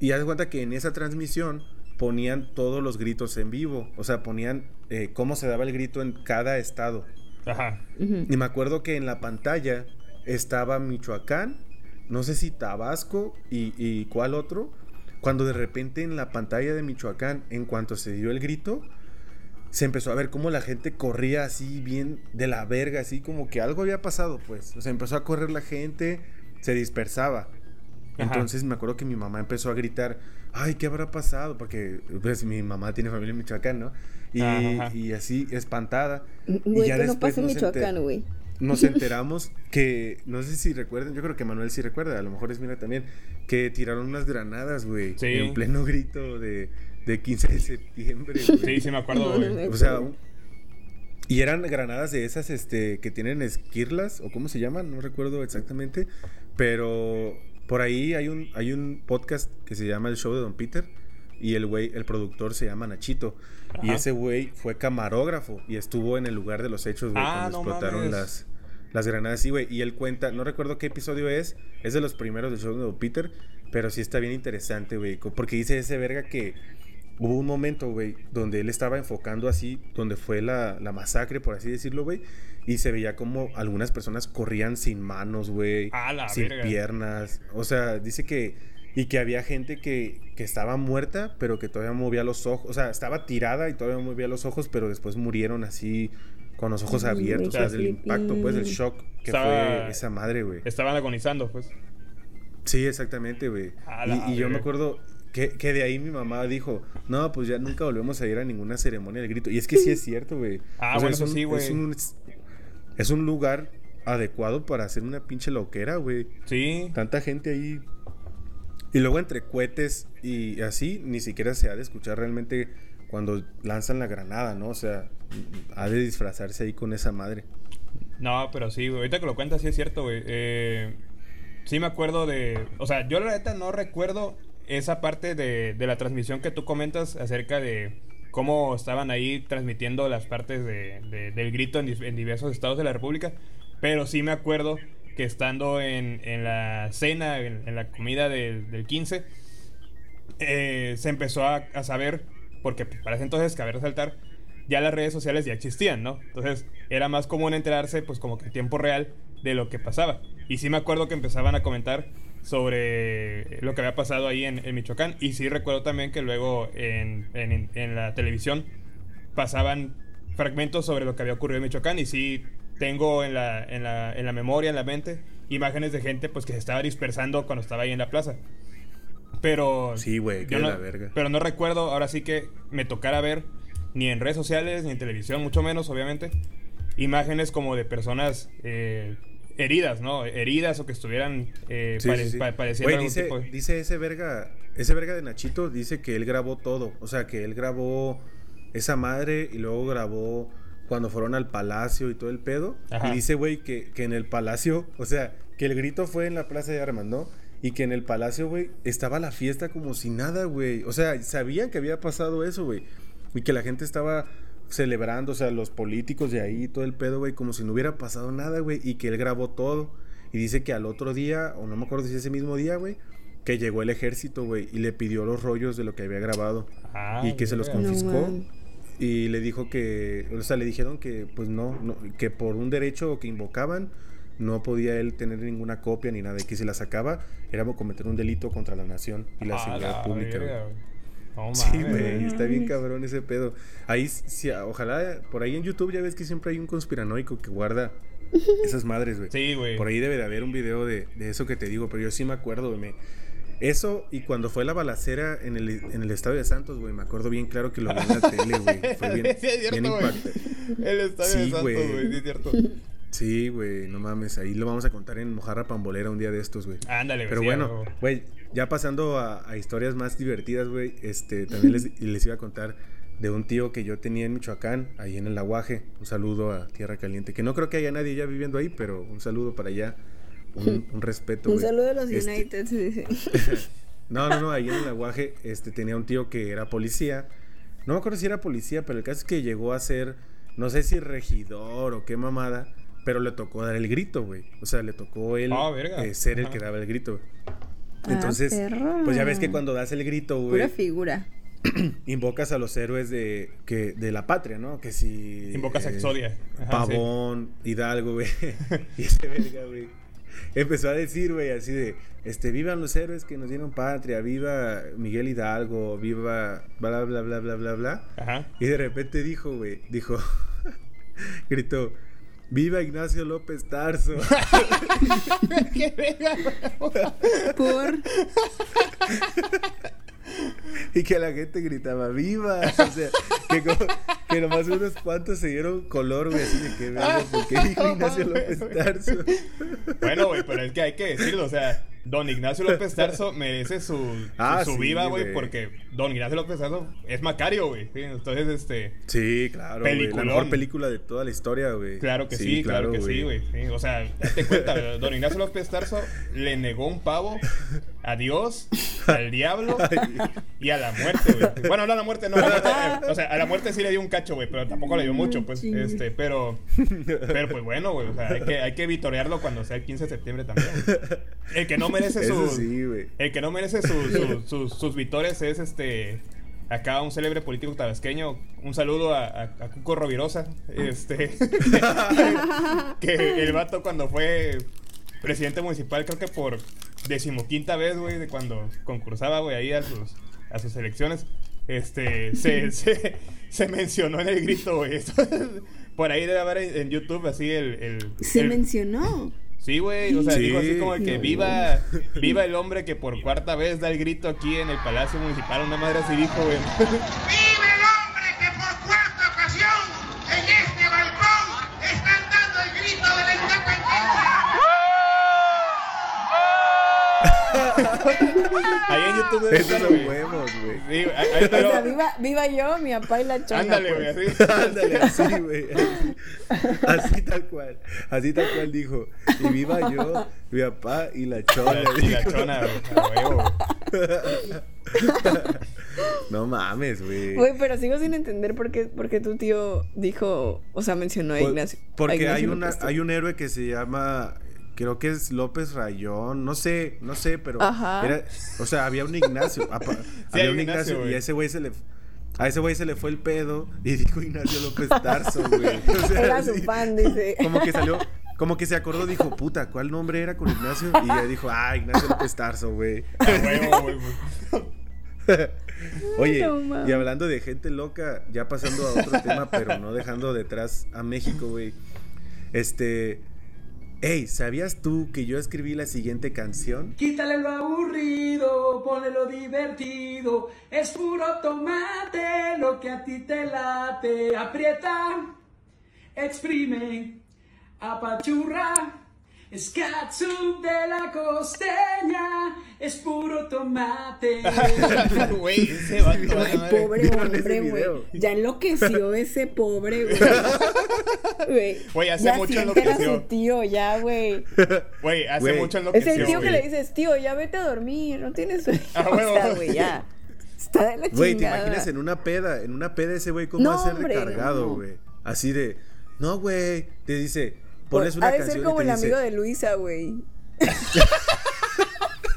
y haz de cuenta que en esa transmisión ponían todos los gritos en vivo, o sea, ponían eh, cómo se daba el grito en cada estado. Ajá. Y me acuerdo que en la pantalla estaba Michoacán, no sé si Tabasco y, y cuál otro, cuando de repente en la pantalla de Michoacán, en cuanto se dio el grito, se empezó a ver cómo la gente corría así bien de la verga, así como que algo había pasado, pues. O sea, empezó a correr la gente, se dispersaba. Ajá. Entonces me acuerdo que mi mamá empezó a gritar, ay, ¿qué habrá pasado? Porque pues mi mamá tiene familia en Michoacán, ¿no? Y, Ajá. y así, espantada. Y Güey, ya que no después pasa en nos Michoacán, enter- güey. nos enteramos que, no sé si recuerden, yo creo que Manuel sí recuerda, a lo mejor es mira también, que tiraron unas granadas, güey, Sí. en pleno grito de, de 15 de septiembre, güey. Sí, sí me acuerdo, No, no güey. me- O sea, y eran granadas de esas este, que tienen esquirlas, o cómo se llaman, no recuerdo exactamente, pero por ahí hay un, hay un podcast que se llama El Show de Don Peter, y el güey, el productor se llama Nachito, y ese güey fue camarógrafo y estuvo en el lugar de los hechos, güey, Ah, cuando no explotaron mames. las, las granadas, sí, güey, y él cuenta, no recuerdo qué episodio es, es de los primeros del Show de Don Peter, pero sí está bien interesante, güey, porque dice ese verga que hubo un momento, güey, donde él estaba enfocando así, donde fue la, la masacre, por así decirlo, güey, y se veía como algunas personas corrían sin manos, güey, sin verga. piernas, o sea, dice que, y que había gente que, que estaba muerta, pero que todavía movía los ojos, o sea, estaba tirada y todavía movía los ojos, pero después murieron así, con los ojos abiertos, o sea, del impacto, pues, del shock que Estaba- fue esa madre, güey. Estaban agonizando, pues. Sí, exactamente, güey. Y, y yo me acuerdo que, que de ahí mi mamá dijo, no, pues ya nunca volvemos a ir a ninguna ceremonia del grito. Y es que sí es cierto, güey. Ah, O sea, bueno, es eso sí, güey. Es un, es un lugar adecuado para hacer una pinche loquera, güey. Sí. Tanta gente ahí. Y luego entre cohetes y así, ni siquiera se ha de escuchar realmente cuando lanzan la granada, ¿no? O sea, ha de disfrazarse ahí con esa madre. No, pero sí, güey. Ahorita que lo cuentas, sí es cierto, güey. Eh, sí me acuerdo de... O sea, yo la neta no recuerdo esa parte de, de la transmisión que tú comentas acerca de cómo estaban ahí transmitiendo las partes de, de- del grito en, en diversos estados de la República. Pero sí me acuerdo que estando en, en la cena, en, en la comida del, del 15, eh, se empezó a, a saber, porque para ese entonces, cabe resaltar, ya las redes sociales ya existían, ¿no? Entonces era más común enterarse, pues como que en tiempo real, de lo que pasaba. Y sí me acuerdo que empezaban a comentar sobre lo que había pasado ahí en, en Michoacán. Y sí recuerdo también que luego en, en- en la televisión pasaban fragmentos sobre lo que había ocurrido en Michoacán. Y sí tengo en la, en la, en la memoria, en la mente, imágenes de gente pues que se estaba dispersando cuando estaba ahí en la plaza. Pero. Sí, güey, no- la verga. Pero no recuerdo, ahora sí que me tocara ver, ni en redes sociales, ni en televisión, mucho menos, obviamente, imágenes como de personas eh, heridas, ¿no? Heridas o que estuvieran eh, Sí, pare- sí, sí. pa- padeciendo Güey, algún dice, tipo de- dice ese verga, ese verga de Nachito dice que él grabó todo, o sea, que él grabó esa madre y luego grabó cuando fueron al palacio y todo el pedo. Ajá. Y dice, güey, que, que en el palacio, o sea, que el grito fue en la Plaza de Armas, ¿no? Y que en el palacio, güey, estaba la fiesta como si nada, güey. O sea, sabían que había pasado eso, güey. Y que la gente estaba celebrando, o sea, los políticos de ahí, todo el pedo, güey, como si no hubiera pasado nada, güey. Y que él grabó todo. Y dice que al otro día, o no me acuerdo si ese mismo día, güey, que llegó el ejército, güey, y le pidió los rollos de lo que había grabado. Ah, y que se los. No, confiscó. y le dijo que, o sea, le dijeron que, pues no, no, que por un derecho que invocaban, no podía él tener ninguna copia ni nada. Y que si la sacaba, era cometer un delito contra la nación y la seguridad la pública. Sí, güey, está bien cabrón ese pedo. Ahí, sí, ojalá, por ahí en YouTube ya ves que siempre hay un conspiranoico que guarda esas madres, güey. Sí, güey. Por ahí debe de haber un video de, de eso que te digo, pero yo sí me acuerdo, güey. Eso y cuando fue la balacera en el, en el estadio de Santos, güey, me acuerdo bien claro que lo vi en la tele, güey. Fue bien, Sí, es cierto, bien impactante. El estadio Sí, de Santos, güey. Sí, es cierto. Sí, güey, no mames, ahí lo vamos a contar en Mojarra Pambolera un día de estos, güey. Ándale, güey. Pero sí, bueno, güey, ya pasando a, a historias más divertidas, güey, este, también les, les iba a contar de un tío que yo tenía en Michoacán, ahí en el Aguaje. Un saludo a Tierra Caliente, que no creo que haya nadie ya viviendo ahí, pero un saludo para allá, un, un respeto, Un saludo a los Este, United, sí, sí. no, no, no, ahí en el Aguaje este, tenía un tío que era policía. No me acuerdo si era policía, pero el caso es que llegó a ser, no sé si regidor o qué mamada, pero le tocó dar el grito, güey. O sea, le tocó él Ah, eh, ser el que daba el grito. Ah, Entonces, perro. pues ya ves que cuando das el grito, güey, Pura figura. invocas a los héroes de, que, de la patria, ¿no? Que si... Invocas a eh, Exodia. Ajá, Pavón, Hidalgo, güey. y ese verga, güey. Empezó a decir, güey, así de, este, vivan los héroes que nos dieron patria, viva Miguel Hidalgo, viva bla, bla, bla, bla, bla, bla. Ajá. Y de repente dijo, güey, dijo, gritó, viva Ignacio López Tarso. ¡Qué verga! Por. y que la gente gritaba, viva. O sea, que, como- que nomás unos cuantos se dieron color, güey, así de que, verga, ¿por qué dijo Ignacio López. Tarso? Bueno, güey, pero es que hay que decirlo, o sea, don Ignacio López Tarso merece su, su- Ah, su sí, viva, güey, porque don Ignacio López Tarso es Macario, güey. ¿sí? Entonces, este, Sí, claro. La mejor película de toda la historia, güey. claro que sí, claro, que sí, güey. O sea, date cuenta, don Ignacio López Tarso le negó un pavo a Dios, al diablo y a la muerte, güey. Bueno, no a la muerte, no. a la muerte, eh, o sea, a la muerte sí le dio un cacho, güey, pero tampoco le dio mucho, pues, este, pero, pero pues bueno, güey, o sea, hay que, hay que vitorearlo cuando sea el 15 de septiembre también. El que no merece Eso su, sí, güey. el que no merece su- su- sus- sus victorias es este. Acá un célebre político tabasqueño. Un saludo a, a, a Cuco Rovirosa. Este. que el vato cuando fue presidente municipal, creo que por decimoquinta vez, güey, de cuando concursaba, güey, ahí a sus, a sus elecciones. Este. Se, se, se mencionó en el grito, güey. Por ahí debe haber en en YouTube así el. el- Se el- mencionó. Sí, güey, o sea, Sí. digo así como que No. viva, viva el hombre que por cuarta vez da el grito aquí en el Palacio Municipal, una madre así dijo, güey. Ahí en YouTube Esos son huevos, güey. Sí, güey, ahí- ahí- O pero- sea, viva, viva yo, mi papá y la chona. ándale, pues. güey, así. Ándale, así, güey. Así tal cual. Así tal cual dijo. Y viva yo, mi papá y la chona. La chilachona, güey, a huevo. No mames, güey. Güey, pero sigo sin entender por qué, por qué tu tío dijo, o sea, mencionó a Ignacio. a Porque Ignacio hay, una, hay un héroe que se llama. Creo que es López Rayón. No sé, no sé, pero. Ajá. era- o sea, había un Ignacio. apa- había un Ignacio, Ignacio, y a ese güey se le. A ese güey se le fue el pedo y dijo Ignacio López Tarso, güey. O sea, Era su fan, dice. Como que salió, como que se acordó, dijo, puta, ¿cuál nombre era con Ignacio? Y ya dijo, ah, Ignacio López Tarso, güey. Oye, No y hablando de gente loca, ya pasando a otro tema, pero no dejando detrás a México, güey. Este. Hey, ¿sabías tú que yo escribí la siguiente canción? Quítale lo aburrido, ponle lo divertido. Es puro tomate lo que a ti te late. Aprieta, exprime, apachurra. Es catsup de la costeña, es puro tomate. Güey, ese vato, Ay, la madre. pobre ¿Vieron ese hombre, güey. Ya enloqueció ese pobre, güey. Güey. Hace ya mucho a enloqueció. su tío, ya, güey. Güey, hace Güey. mucho Es enloqueció, el tío que le dices, tío, ya vete a dormir, no tienes sueño. Ah, o sea, güey, ya. Está de la Güey, ¿te chingada. imaginas en una peda? En una peda ese güey, ¿cómo No, va a ser hombre, recargado, no. güey? Así de, no, güey. Te dice, pones una ha de canción ser y como te el dice, amigo de Luisa, güey.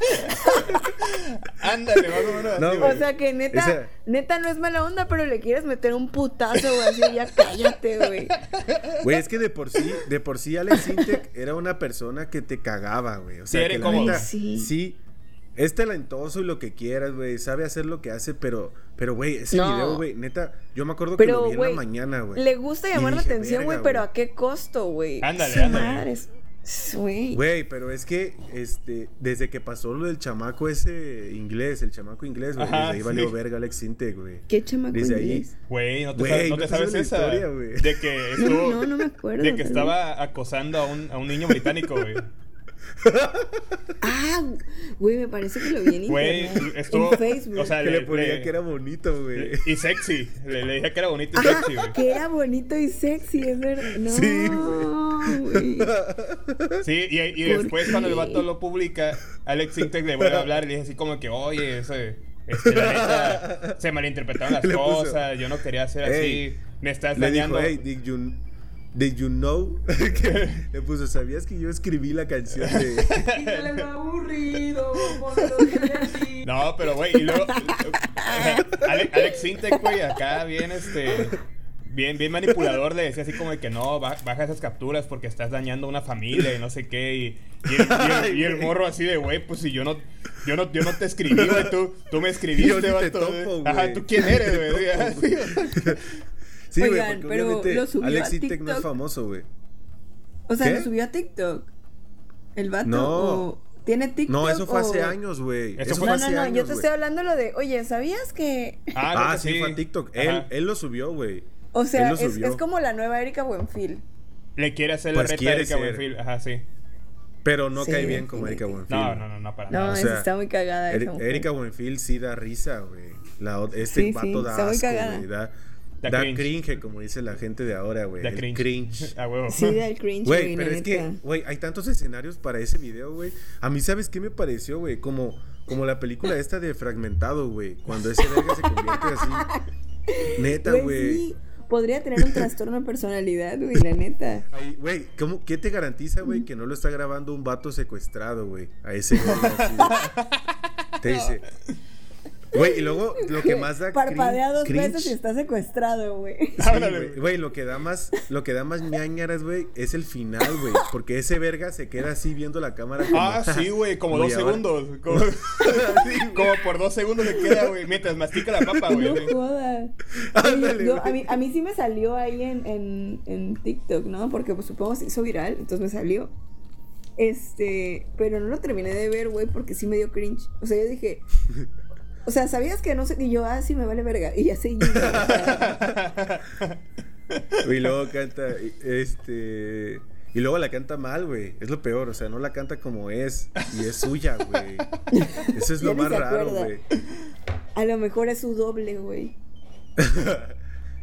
Ándale, más o menos No. O sea que neta, Esa- neta no es mala onda, pero le quieres meter un putazo, güey, así, ya cállate, güey. Güey, es que de por sí, de por sí Alex Intec era una persona que te cagaba, güey. O sea, Sí, que la neta, Sí. sí, es talentoso y lo que quieras, güey. Sabe hacer lo que hace, pero, pero, güey, ese No. video, güey, neta, yo me acuerdo que lo vi en güey, la mañana, güey. Le gusta llamar la atención, güey, "Verga, pero güey". ¿a qué costo, güey? Ándale, ándale. madres. Güey. Güey, pero es que, este, desde que pasó lo del chamaco ese inglés, el chamaco inglés, güey, desde ahí valió sí. verga Alex Sinte, güey. ¿Qué chamaco Desde ahí. inglés? Güey, no te, sabes, no ¿no te sabes esa. historia, güey? de que estuvo. No, no, no me acuerdo. De que pero- estaba acosando a un, a un niño británico, güey. Ah, güey, me parece que lo vi en Güey, estuvo. En Facebook. O sea, Que le le, ponía le- que era bonito, güey. Y sexy. Le, le dije que era bonito y Ajá, sexy, güey. que era bonito y sexy, es verdad. No, Sí, güey. Sí, y, y ¿Por después cuando el qué? vato lo publica, Alex Sintek le vuelve a hablar y le dice así como que, oye, ese, este, la neta, se malinterpretaron las Le puso, cosas, yo no quería hacer "Hey", así, me estás Le dañando. dijo, hey, did you, did you know? que le puso, ¿sabías que yo escribí la canción de... Lo aburrido. No, pero güey, y luego, Ale- Alex Sintek, güey, acá bien, este, bien, bien manipulador, le decía así como de que no, ba- baja esas capturas porque estás dañando a una familia y no sé qué, y, y el, y el- y el morro así de, güey, pues si yo no, yo no, yo no te escribí, güey, tú, tú me escribiste, Yo ni te vato, topo. Ajá, ¿tú quién eres, güey? Sí, güey, porque pero obviamente lo subió Alex a no es famoso, güey. O sea, ¿Qué? lo subió a TikTok. El vato. No. o- ¿Tiene TikTok? No, eso fue hace años, güey. Eso Eso fue No, hace no, no, años, yo te estoy hablando lo de, oye, ¿sabías que...? Ah, Ah, que sí, fue en TikTok. Él, él lo subió, güey. O sea, es, como la nueva Erika Buenfil. Le quiere hacer la Pues reta a quiere Erika ser. Buenfil, ajá, sí. Pero no Sí, cae bien como Erika. Buenfil. No, no, no, no, para No, nada. o esa sea, está muy cagada. Eri- esa mujer. Erika Buenfil sí da risa, güey. Este Sí, vato sí, da está muy asco, güey. Da, Da da cringe. cringe. como dice la gente de ahora, güey. Da El cringe. cringe. A huevo. Sí, del cringe, Güey, pero es que, güey, hay tantos escenarios para ese video, güey. A mí, ¿sabes qué me pareció, güey? Como, como la película esta de Fragmentado, güey. Cuando ese verga se convierte así. Neta, Güey, güey. sí, podría tener un trastorno de personalidad, güey, la neta. Ay, Güey, ¿cómo- ¿qué te garantiza, güey, que no lo está grabando un vato secuestrado, güey? A ese güey. así, güey. Te dice. Güey, y luego lo que más da. Parpadea dos cringe- veces y está secuestrado, güey. Sí, güey. lo que da más, lo que da más ñañaras, güey, es el final, güey. Porque ese verga se queda así viendo la cámara. Como, Ah, sí, güey, como dos ahora- segundos. Como, como por dos segundos se queda, güey, mientras mastica la papa, güey. No jodas. Ándale, Oye, yo- güey. a, mí, a mí sí me salió ahí en, en, en TikTok, ¿no? Porque pues, supongo se hizo viral, entonces me salió. Este, pero no lo terminé de ver, güey, porque sí me dio cringe. O sea, yo dije, o sea, ¿sabías que no sé? Y yo, ah, sí, me vale verga. Y sea, Y luego canta, este... Y luego la canta mal, güey. Es lo peor, o sea, no la canta como es. Y es suya, güey. Eso es Ya lo más raro, güey. a lo mejor es su doble, güey.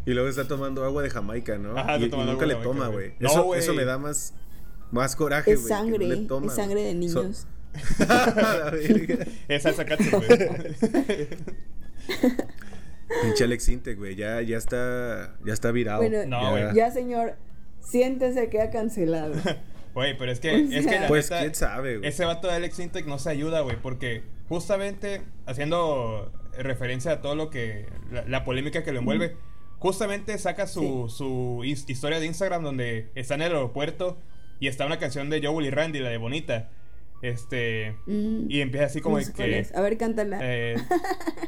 Y luego está tomando agua de Jamaica, ¿no? Ajá, y, nunca le toma, güey. No, Eso, eso me da más, más coraje, Es güey. no sangre, toma, es sangre de. So- niños. Es salsa katsu, güey. Pinche Alex Sintek, güey. Ya, ya está, ya está virado. Bueno, No, güey. ya señor, siéntese que ha cancelado. Güey, pero es que, O es que la Pues neta, quién sabe, güey. ese vato de Alex Intec no se ayuda, güey, porque justamente haciendo referencia a todo lo que, la, la polémica que lo envuelve, justamente saca su, su his- historia de Instagram donde está en el aeropuerto y está una canción de Joel y Randy, la de Bonita. Este, Mm, y empieza así como no sé que... es. A ver, cántala. eh,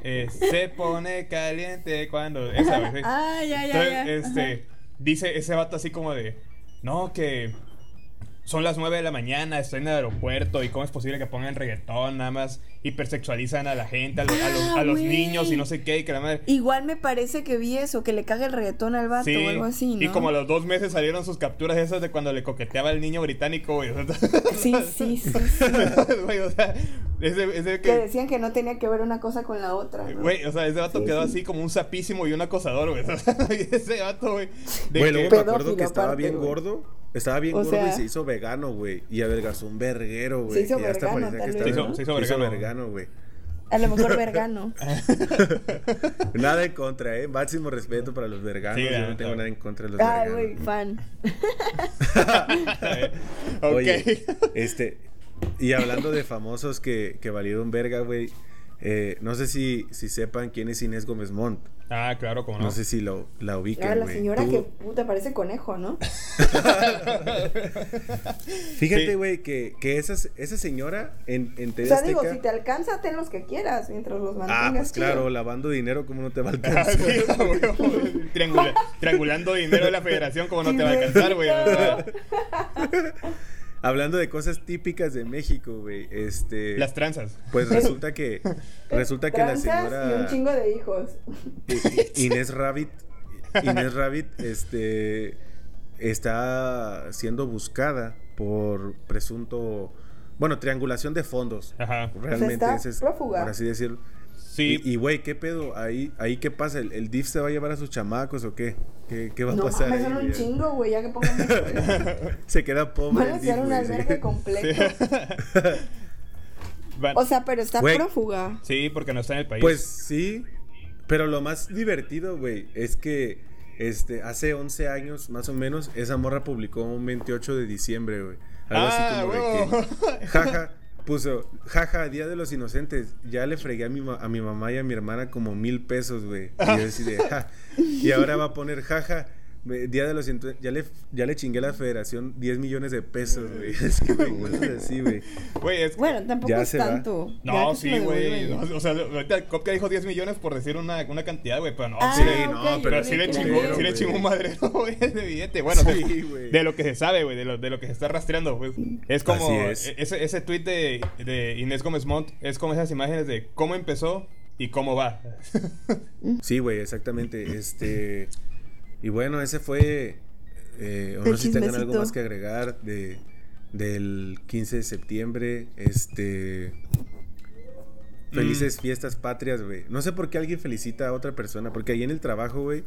eh, se pone caliente cuando... Esa, sí. ah, ya, ya, Entonces, ya. este, dice ese vato así como de, no, que son las 9 de la mañana, estoy en el aeropuerto y cómo es posible que pongan reggaetón, nada más hipersexualizan a la gente, a, los- a los, Ah, a los güey. niños y no sé qué, y que la madre... Igual me parece que vi eso, que le caga el reggaetón al vato Sí, o algo así, ¿no? y como a los dos meses salieron sus capturas esas de cuando le coqueteaba al niño británico, güey. Sí, sí, sí, sí. güey, o sea, ese, ese Que que... decían que no tenía que ver una cosa con la otra. ¿no? Güey, o sea, ese vato Sí, quedó sí. así como un sapísimo y un acosador, güey. Ese vato, güey. de Güey, que- me acuerdo que estaba aparte, bien güey. gordo. Estaba bien O gordo sea- y se hizo vegano, güey. Y adelgazó un verguero, güey. Se hizo vergano. Se hizo- se hizo vergano, güey. A lo mejor vergano. Nada en contra, ¿eh? Máximo respeto para los verganos. Sí, Yo no tengo nada en contra de los Ay, verganos. güey, fan. Oye, este, y hablando de famosos que, que valieron verga, güey. Eh, no sé si, si sepan quién es Inés Gómez Montt. Ah, claro, como no. No sé si lo, la Ah, ubican, la güey. señora que puta parece conejo, ¿no? Fíjate, Sí. güey, que, que esa, esa señora en, en O TV sea, digo, si te alcanza, ten los que quieras mientras los mantengas. Ah, pues chido. claro, lavando dinero, ¿cómo no te va a Ah, alcanzar? Triangula- triangulando dinero de la federación, como no te va a alcanzar, güey. Hablando de cosas típicas de México, güey, este... las tranzas. Pues resulta que, resulta que la Tranzas y un señora chingo de hijos. Inés Rabbit, Inés Rabbit, este, está siendo buscada por presunto, bueno, triangulación de fondos. Ajá. Realmente está ese es, prófuga. por así decirlo. Sí, Y, güey, ¿qué pedo? Ahí, ahí ¿qué pasa? ¿El, el DIF se va a llevar a sus chamacos o qué? ¿Qué, qué va a No pasar? ahí, son un chingo, güey, ya que pongan Se queda pobre. Van a el hacer DIF, un güey, albergue O sea, pero está Güey. prófuga. sí, porque no está en el país. Pues sí, pero lo más divertido, güey, es que este, hace 11 años, más o menos, esa morra publicó un 28 de diciembre, güey. Algo Ah, así como de huevo. que, jaja, puso, jaja, Día de los Inocentes, ya le fregué a mi, a mi mamá y a mi hermana como mil pesos, güey. Y yo así de, ja. Y ahora va a poner, jaja, Día de los Inocentes, ya le, ya le chingué a la federación 10 millones de pesos, güey. Es que, güey, así, güey. Güey, es que- Bueno, tampoco Ya es se tanto. Ya No, sí, güey. O sea, ahorita Kopka dijo 10 millones por decir una, una cantidad, güey, pero no. Ah, sí, no, pero sí le chingó, sí le chingó un madrero, güey, es evidente. Bueno, Sí, de, güey. de lo que se sabe, güey, de lo, de lo que se está rastreando, güey. Es como Así es. e- ese, ese tweet de, de Inés Gómez Montt, es como esas imágenes de cómo empezó y cómo va. Sí, güey, exactamente. Este. Y bueno, ese fue. Eh, o El no sé si tengan algo más que agregar de, del 15 de septiembre. Este. Felices fiestas patrias, güey. No sé por qué alguien felicita a otra persona. Porque ahí en el trabajo, güey,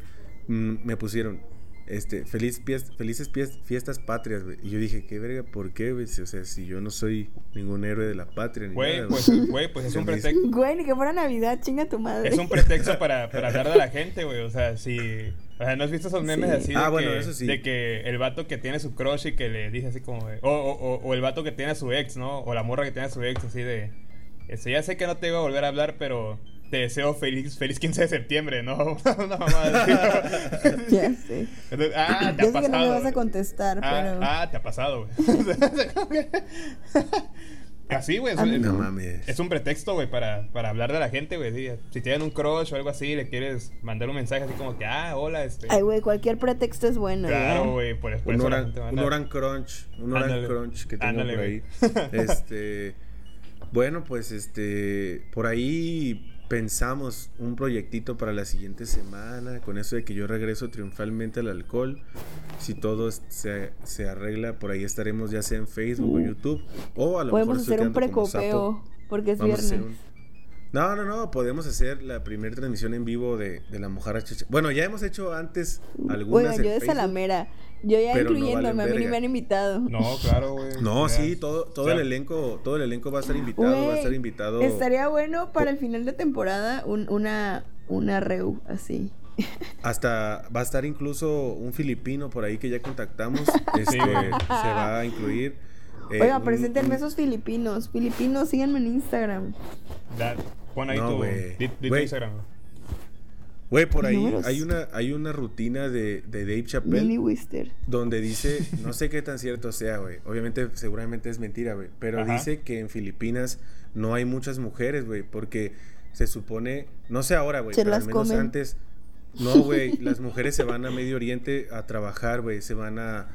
mm, me pusieron. Este, feliz pies- felices pies- fiestas patrias, güey. Y yo dije, ¿qué verga? ¿Por qué, güey? O sea, si yo no soy ningún héroe de la patria. Ni Güey, nada, pues, güey, pues es un pretexto. Güey, ni que fuera Navidad, chinga tu madre. Es un pretexto para, para hablar de la gente, güey. O sea, si. O sea, ¿no has visto esos memes Sí. así de, Ah, que, bueno, eso sí. de que el vato que tiene su crush y que le dice así como de- o, o, o- el vato que tiene a su ex, ¿no? O la morra que tiene a su ex, así de. Este, ya sé que no te iba a volver a hablar, pero te deseo feliz, feliz 15 de septiembre, ¿no? Una mamada así. Ya sé. Entonces, ah, te Yo ha sé que no me pasado. vas a contestar, ah, pero. ah, te ha pasado, güey. Así, güey. es A un- mí No no. mames. es un pretexto, güey, para, para hablar de la gente, güey. Si tienen un crush o algo así, le quieres mandar un mensaje así como que, ah, hola, este. Ay, güey, cualquier pretexto es bueno. claro, ¿ya? güey, por, por un eso la Oran, un Oran Crunch, un Oran Ándale. Crunch que tengo Ándale, por ahí. Este, bueno, pues este, por ahí pensamos un proyectito para la siguiente semana, con eso de que yo regreso triunfalmente al alcohol. Si todo se, se arregla, por ahí estaremos ya sea en Facebook o YouTube o a lo Uh. Podemos mejor hacer un precopeo, porque es Vamos viernes. No, no, no, podemos hacer la primera transmisión en vivo de, de la Mojarra. Bueno, ya hemos hecho antes algunas en yo de Facebook. Salamera. Yo ya pero incluyéndome, a mí ni me han invitado. No, claro, güey. No, sí, todo, todo O sea, el elenco, todo el elenco va a estar invitado, va a estar invitado. Estaría bueno para el final de temporada un- una, una reu así. Hasta va a estar incluso un filipino por ahí que ya contactamos. Este, se va a incluir. eh, Oiga, preséntenme un- esos filipinos. Filipinos, síganme en Instagram. da- pon ahí No, tu, güey. di- di tu Güey. Instagram. Güey. Por ahí Números. hay una, hay una rutina de, de Dave Chappelle Wister. donde dice, no sé qué tan cierto sea, güey. Obviamente, seguramente es mentira, güey. Pero Ajá. dice que en Filipinas no hay muchas mujeres, güey. Porque se supone, no sé ahora, güey, pero al menos comen. antes. No, güey, las mujeres se van a Medio Oriente a trabajar, güey. Se van a,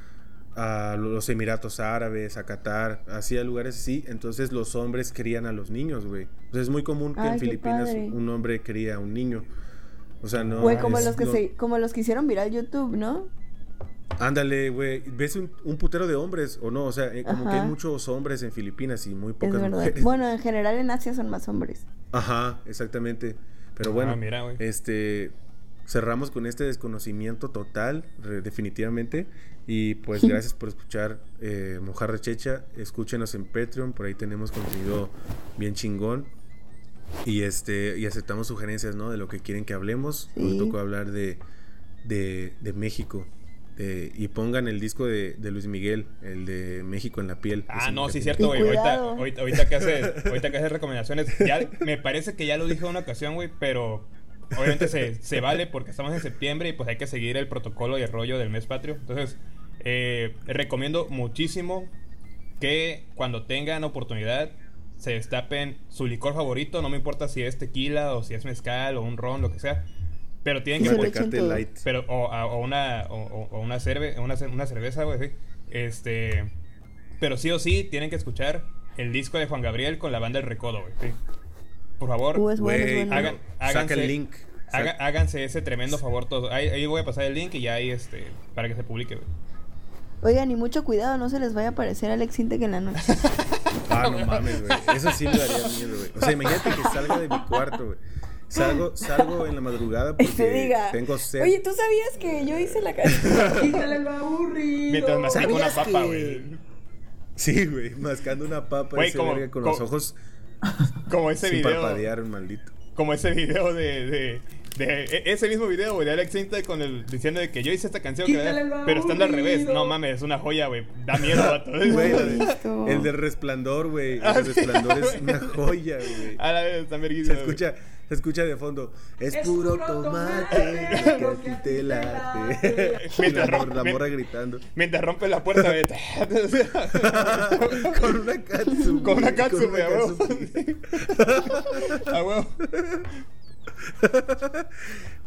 a los Emiratos Árabes, a Qatar, así a lugares así. Entonces los hombres crían a los niños, güey. Entonces es muy común que Ay, en Filipinas padre. un hombre cría a un niño. O sea, no. Güey, como es- los que no- se, como los que hicieron viral YouTube, ¿no? Ándale, güey. ¿Ves un, un putero de hombres o no? O sea, eh, como que hay muchos hombres en Filipinas y muy Es pocas verdad. mujeres. Bueno, en general en Asia son más hombres. Ajá, exactamente. Pero Ah, bueno, mira, güey. este cerramos con este desconocimiento total, re- definitivamente. Y pues gracias por escuchar eh, Mojarra Checha. Escúchenos en Patreon, por ahí tenemos contenido bien chingón. Y este, y aceptamos sugerencias, ¿no? De lo que quieren que hablemos. Sí. tocó hablar de, de, de México. de- y pongan el disco de, de Luis Miguel, el de México en la piel. Ah, no, sí, cierto, güey. Ahorita, cuidado. ahorita, ahorita que haces, ahorita que haces recomendaciones, ya me parece que ya lo dije en una ocasión, güey, pero obviamente se, se vale porque estamos en septiembre y pues hay que seguir el protocolo y el rollo del mes patrio. Entonces, eh, recomiendo muchísimo que cuando tengan oportunidad se destapen su licor favorito, no me importa si es tequila o si es mezcal o un ron, lo que sea, pero tienen que todo. Light. pero, o, a- o una, o, o- o una, cerve, una, una cerveza, güey, sí. Este. Pero sí o sí, tienen que escuchar el disco de Juan Gabriel con la banda El Recodo, güey. sí. Por favor, Uh, es bueno, es Güey, bueno. hagan, saca el link. haga- háganse ese tremendo favor todos. Ahí, ahí voy a pasar el link y ya ahí, este, para que se publique, güey. Oigan, y mucho cuidado, no se les vaya a aparecer Alex Intec en la noche. Ah, no mames, güey. Eso sí me daría miedo, güey. O sea, imagínate que salga de mi cuarto, güey. Salgo, salgo en la madrugada Y te porque diga, tengo sed. oye, ¿tú sabías que yo hice la canción? Quítale lo aburrido. Mientras mastico una ¿Sabías papa, que- güey. Sí, güey, mascando una papa Güey, ese como- verga con como- los ojos Como ese sin video. parpadear, maldito. Como ese video de. de, de- e- ese mismo video, güey, de Alex Sinta con el diciendo de que yo hice esta canción, que- pero estando al revés. No mames, es una joya, güey. Da miedo, vato. Güey, el de resplandor, güey. Ah, El de sí, resplandor es una joya, güey. A la vez, está Se verguísima, güey. escucha, se escucha de fondo. Es, Es puro puro tomate, que a ti te late. Mientras la, ro- mor- la morra gritando. Mientras rompe la puerta, güey. con una katsu. Con una katsu, güey, a huevo. katsu. A huevo.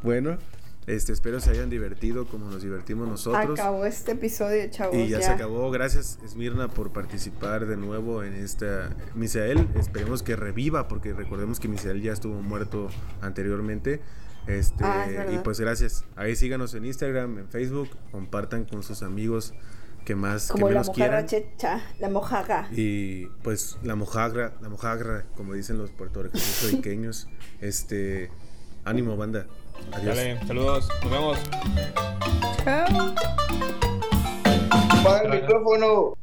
Bueno, este, espero se hayan divertido como nos divertimos nosotros. Acabó este episodio, chavos. Y ya, ya. se acabó. Gracias, Esmirna, por participar de nuevo en esta. Misael, esperemos que reviva, porque recordemos que Misael ya estuvo muerto anteriormente. Este, Ah, es y pues gracias. Ahí síganos en Instagram, en Facebook, compartan con sus amigos que más Como que la menos mojarra quieran. checha, la mojaga. Y pues la mojagra, la mojagra, como dicen los puertorriqueños, este, ánimo banda. Adiós. Dale, saludos. Nos vemos. Chao. Apaga el micrófono.